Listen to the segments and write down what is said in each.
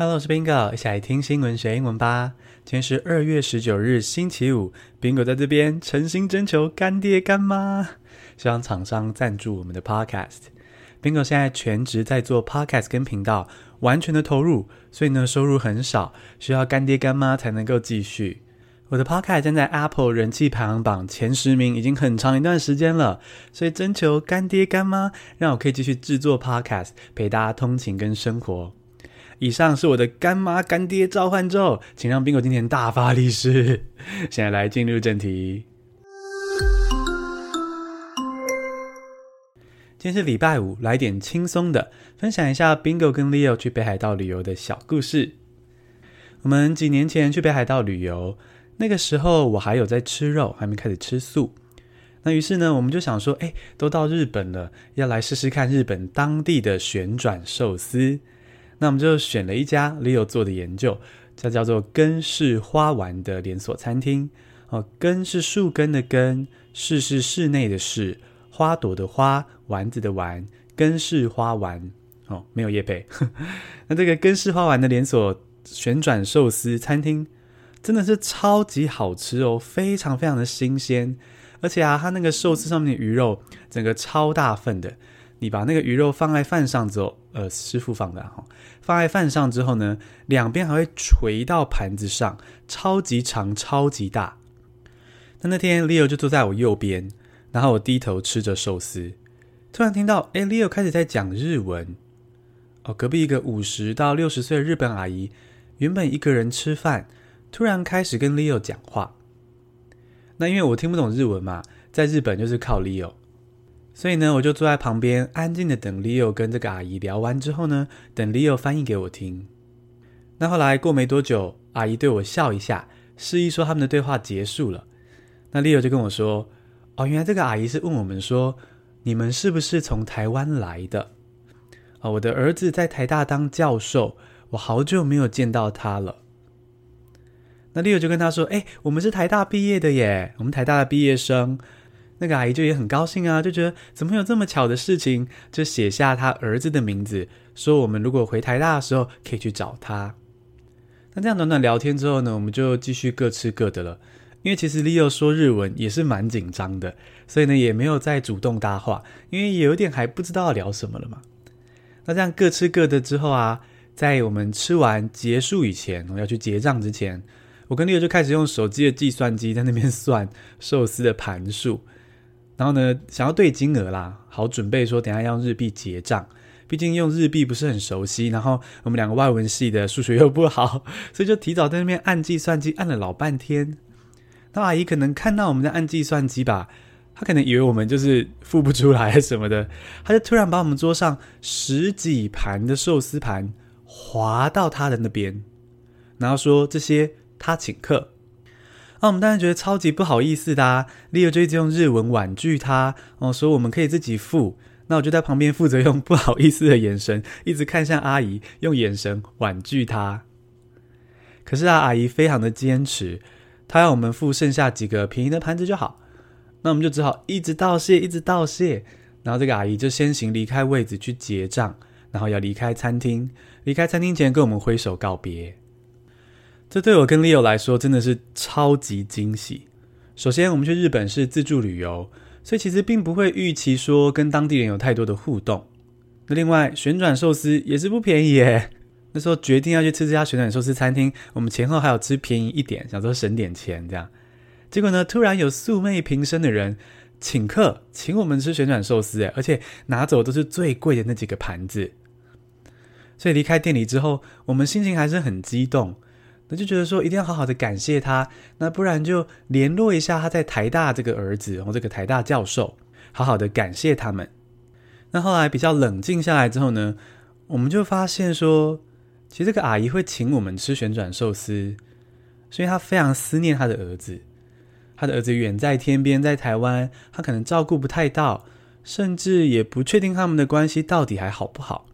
Hello，我是 Bingo，一起来听新闻学英文吧。今天是二月十九日，星期五。Bingo 在这边诚心征求干爹干妈，希望厂商赞助我们的 Podcast。Bingo 现在全职在做 Podcast 跟频道，完全的投入，所以呢收入很少，需要干爹干妈才能够继续。我的 Podcast 站在 Apple 人气排行榜前十名已经很长一段时间了，所以征求干爹干妈，让我可以继续制作 Podcast，陪大家通勤跟生活。以上是我的干妈干爹召唤咒，请让 Bingo 今天大发利市。现在来进入正题。今天是礼拜五，来点轻松的，分享一下 Bingo 跟 Leo 去北海道旅游的小故事。我们几年前去北海道旅游，那个时候我还有在吃肉，还没开始吃素。那于是呢，我们就想说，哎，都到日本了，要来试试看日本当地的旋转寿司。那我们就选了一家 Leo 做的研究，叫叫做根式花丸的连锁餐厅。哦，根是树根的根，室是室内的室，花朵的花，丸子的丸，根式花丸。哦，没有叶配。那这个根式花丸的连锁旋转寿司餐厅，真的是超级好吃哦，非常非常的新鲜。而且啊，它那个寿司上面的鱼肉，整个超大份的。你把那个鱼肉放在饭上之后，呃，师傅放的哈，放在饭上之后呢，两边还会垂到盘子上，超级长，超级大。那那天 Leo 就坐在我右边，然后我低头吃着寿司，突然听到，哎，Leo 开始在讲日文。哦，隔壁一个五十到六十岁的日本阿姨，原本一个人吃饭，突然开始跟 Leo 讲话。那因为我听不懂日文嘛，在日本就是靠 Leo。所以呢，我就坐在旁边，安静的等 Leo 跟这个阿姨聊完之后呢，等 Leo 翻译给我听。那后来过没多久，阿姨对我笑一下，示意说他们的对话结束了。那 Leo 就跟我说：“哦，原来这个阿姨是问我们说，你们是不是从台湾来的？哦，我的儿子在台大当教授，我好久没有见到他了。”那 Leo 就跟他说：“哎，我们是台大毕业的耶，我们台大的毕业生。”那个阿姨就也很高兴啊，就觉得怎么会有这么巧的事情，就写下他儿子的名字，说我们如果回台大的时候可以去找他。那这样短短聊天之后呢，我们就继续各吃各的了。因为其实 Leo 说日文也是蛮紧张的，所以呢也没有再主动搭话，因为也有点还不知道聊什么了嘛。那这样各吃各的之后啊，在我们吃完结束以前，我要去结账之前，我跟 Leo 就开始用手机的计算机在那边算寿司的盘数。然后呢，想要对金额啦，好准备说等下要用日币结账，毕竟用日币不是很熟悉。然后我们两个外文系的数学又不好，所以就提早在那边按计算机按了老半天。那阿姨可能看到我们在按计算机吧，她可能以为我们就是付不出来什么的，她就突然把我们桌上十几盘的寿司盘划到她的那边，然后说这些她请客。那、我们当然觉得超级不好意思的、啊，Leo 就一直用日文婉拒他，哦，说我们可以自己付。那我就在旁边负责用不好意思的眼神，一直看向阿姨，用眼神婉拒他。可是啊，阿姨非常的坚持，她要我们付剩下几个便宜的盘子就好。那我们就只好一直道谢，一直道谢。然后这个阿姨就先行离开位置去结账，然后要离开餐厅。离开餐厅前跟我们挥手告别。这对我跟 Leo 来说真的是超级惊喜。首先，我们去日本是自助旅游，所以其实并不会预期说跟当地人有太多的互动。那另外，旋转寿司也是不便宜耶。那时候决定要去吃这家旋转寿司餐厅，我们前后还有吃便宜一点，想说省点钱这样。结果呢，突然有素昧平生的人请客，请我们吃旋转寿司，而且拿走都是最贵的那几个盘子。所以离开店里之后，我们心情还是很激动。那就觉得说一定要好好的感谢他，那不然就联络一下他在台大这个儿子，然后这个台大教授，好好的感谢他们。那后来比较冷静下来之后呢，我们就发现说，其实这个阿姨会请我们吃旋转寿司，所以她非常思念她的儿子，她的儿子远在天边，在台湾，她可能照顾不太到，甚至也不确定他们的关系到底还好不好。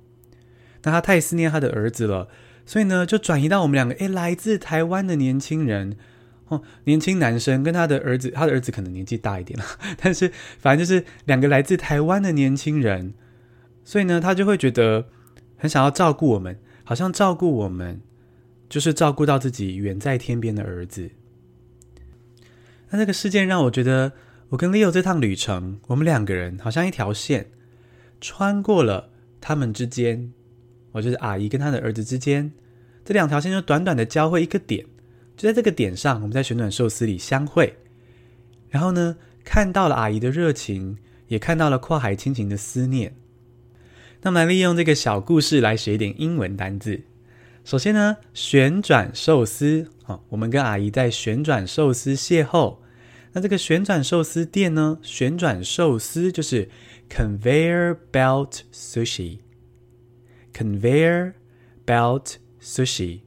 那她太思念她的儿子了。所以呢，就转移到我们两个，诶，来自台湾的年轻人，哦，年轻男生跟他的儿子，他的儿子可能年纪大一点了，但是反正就是两个来自台湾的年轻人，所以呢，他就会觉得很想要照顾我们，好像照顾我们，就是照顾到自己远在天边的儿子。那这个事件让我觉得，我跟 Leo 这趟旅程，我们两个人好像一条线，穿过了他们之间，我就是阿姨跟她的儿子之间，这两条线就短短的交汇一个点，就在这个点上，我们在旋转寿司里相会，然后呢，看到了阿姨的热情，也看到了跨海亲情的思念。那么来利用这个小故事来学一点英文单字。首先呢，旋转寿司啊，我们跟阿姨在旋转寿司邂逅。那这个旋转寿司店呢，旋转寿司就是 conveyor belt sushi。Conveyor belt sushi。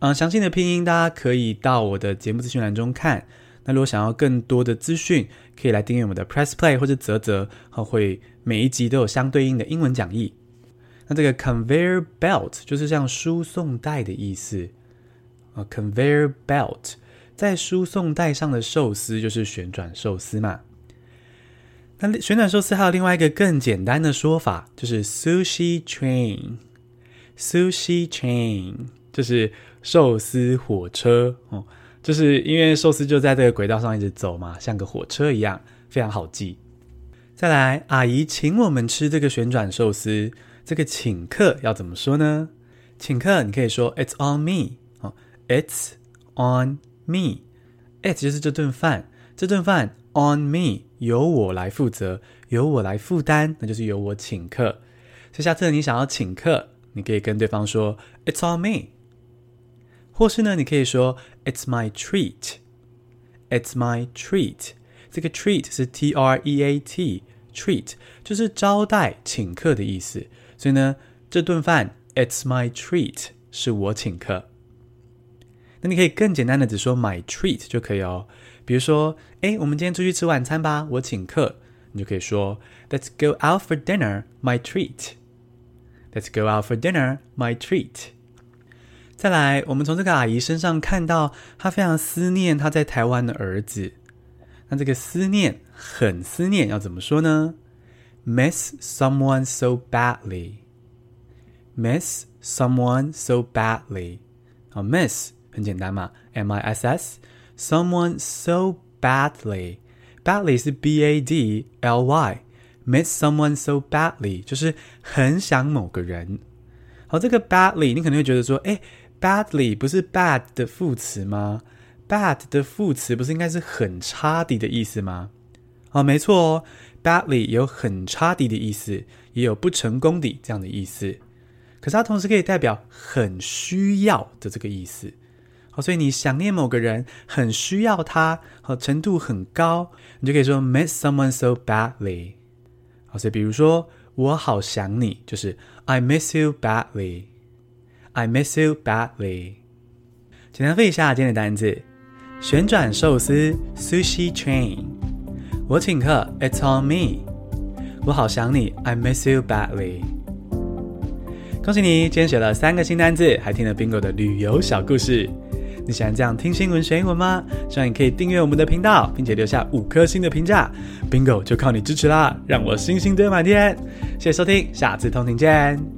嗯，详细的拼音大家可以到我的节目资讯栏中看。那如果想要更多的资讯，可以来订阅我们的 Press Play 或者啧啧，好，会每一集都有相对应的英文讲义。那这个 conveyor belt 就是像输送带的意思啊，conveyor belt 在输送带上的寿司就是旋转寿司嘛。那旋转寿司还有另外一个更简单的说法，就是 sushi train Sushi train 就是寿司火车哦。就是因为寿司就在这个轨道上一直走嘛，像个火车一样，非常好记。再来，阿姨请我们吃这个旋转寿司，这个请客要怎么说呢？请客你可以说 "It's on me" 哦，"It's on me"，"It" 就是这顿饭，这顿饭 "on me" 由我来负责，由我来负担，那就是由我请客。所以下次你想要请客，你可以跟对方说 "It's on me"。或是呢，你可以说 "It's my treat", "It's my treat". 这个 treat 是 T R E A T，treat 就是招待、请客的意思。所以呢，这顿饭 "It's my treat" 是我请客。那你可以更简单的只说 "my treat" 就可以哦。比如说，哎，我们今天出去吃晚餐吧，我请客，你就可以说 "Let's go out for dinner, my treat". Let's go out for dinner, my treat. 再来，我们从这个阿姨身上看到，她非常思念她在台湾的儿子。那这个思念，很思念，要怎么说呢？Miss someone so badly. Miss someone so badly. 好，miss 很简单嘛，M-I-S-S。Someone so badly. Badly 是 B-A-D-L-Y。 Miss someone so badly 就是很想某个人。好，这个 badly 你可能会觉得说，哎。Badly 不是 bad 的副词吗？Bad 的副词不是应该是很差的的意思吗？哦，没错哦，Badly 有很差的的意思，也有不成功的这样的意思。可是它同时可以代表很需要的这个意思。好，所以你想念某个人，很需要他，好，程度很高，你就可以说 miss someone so badly。好，所以比如说我好想你，就是 I miss you badly。I miss you badly。简单背一下今天的单词：旋转寿司 （Sushi Train）。我请客 （It's on me）。我好想你 （I miss you badly）。恭喜你，今天学了三个新单词，还听了 Bingo 的旅游小故事。你喜欢这样听新闻学英文吗？希望你可以订阅我们的频道，并且留下五颗星的评价。Bingo 就靠你支持啦，让我星星堆满天。谢谢收听，下次通勤见。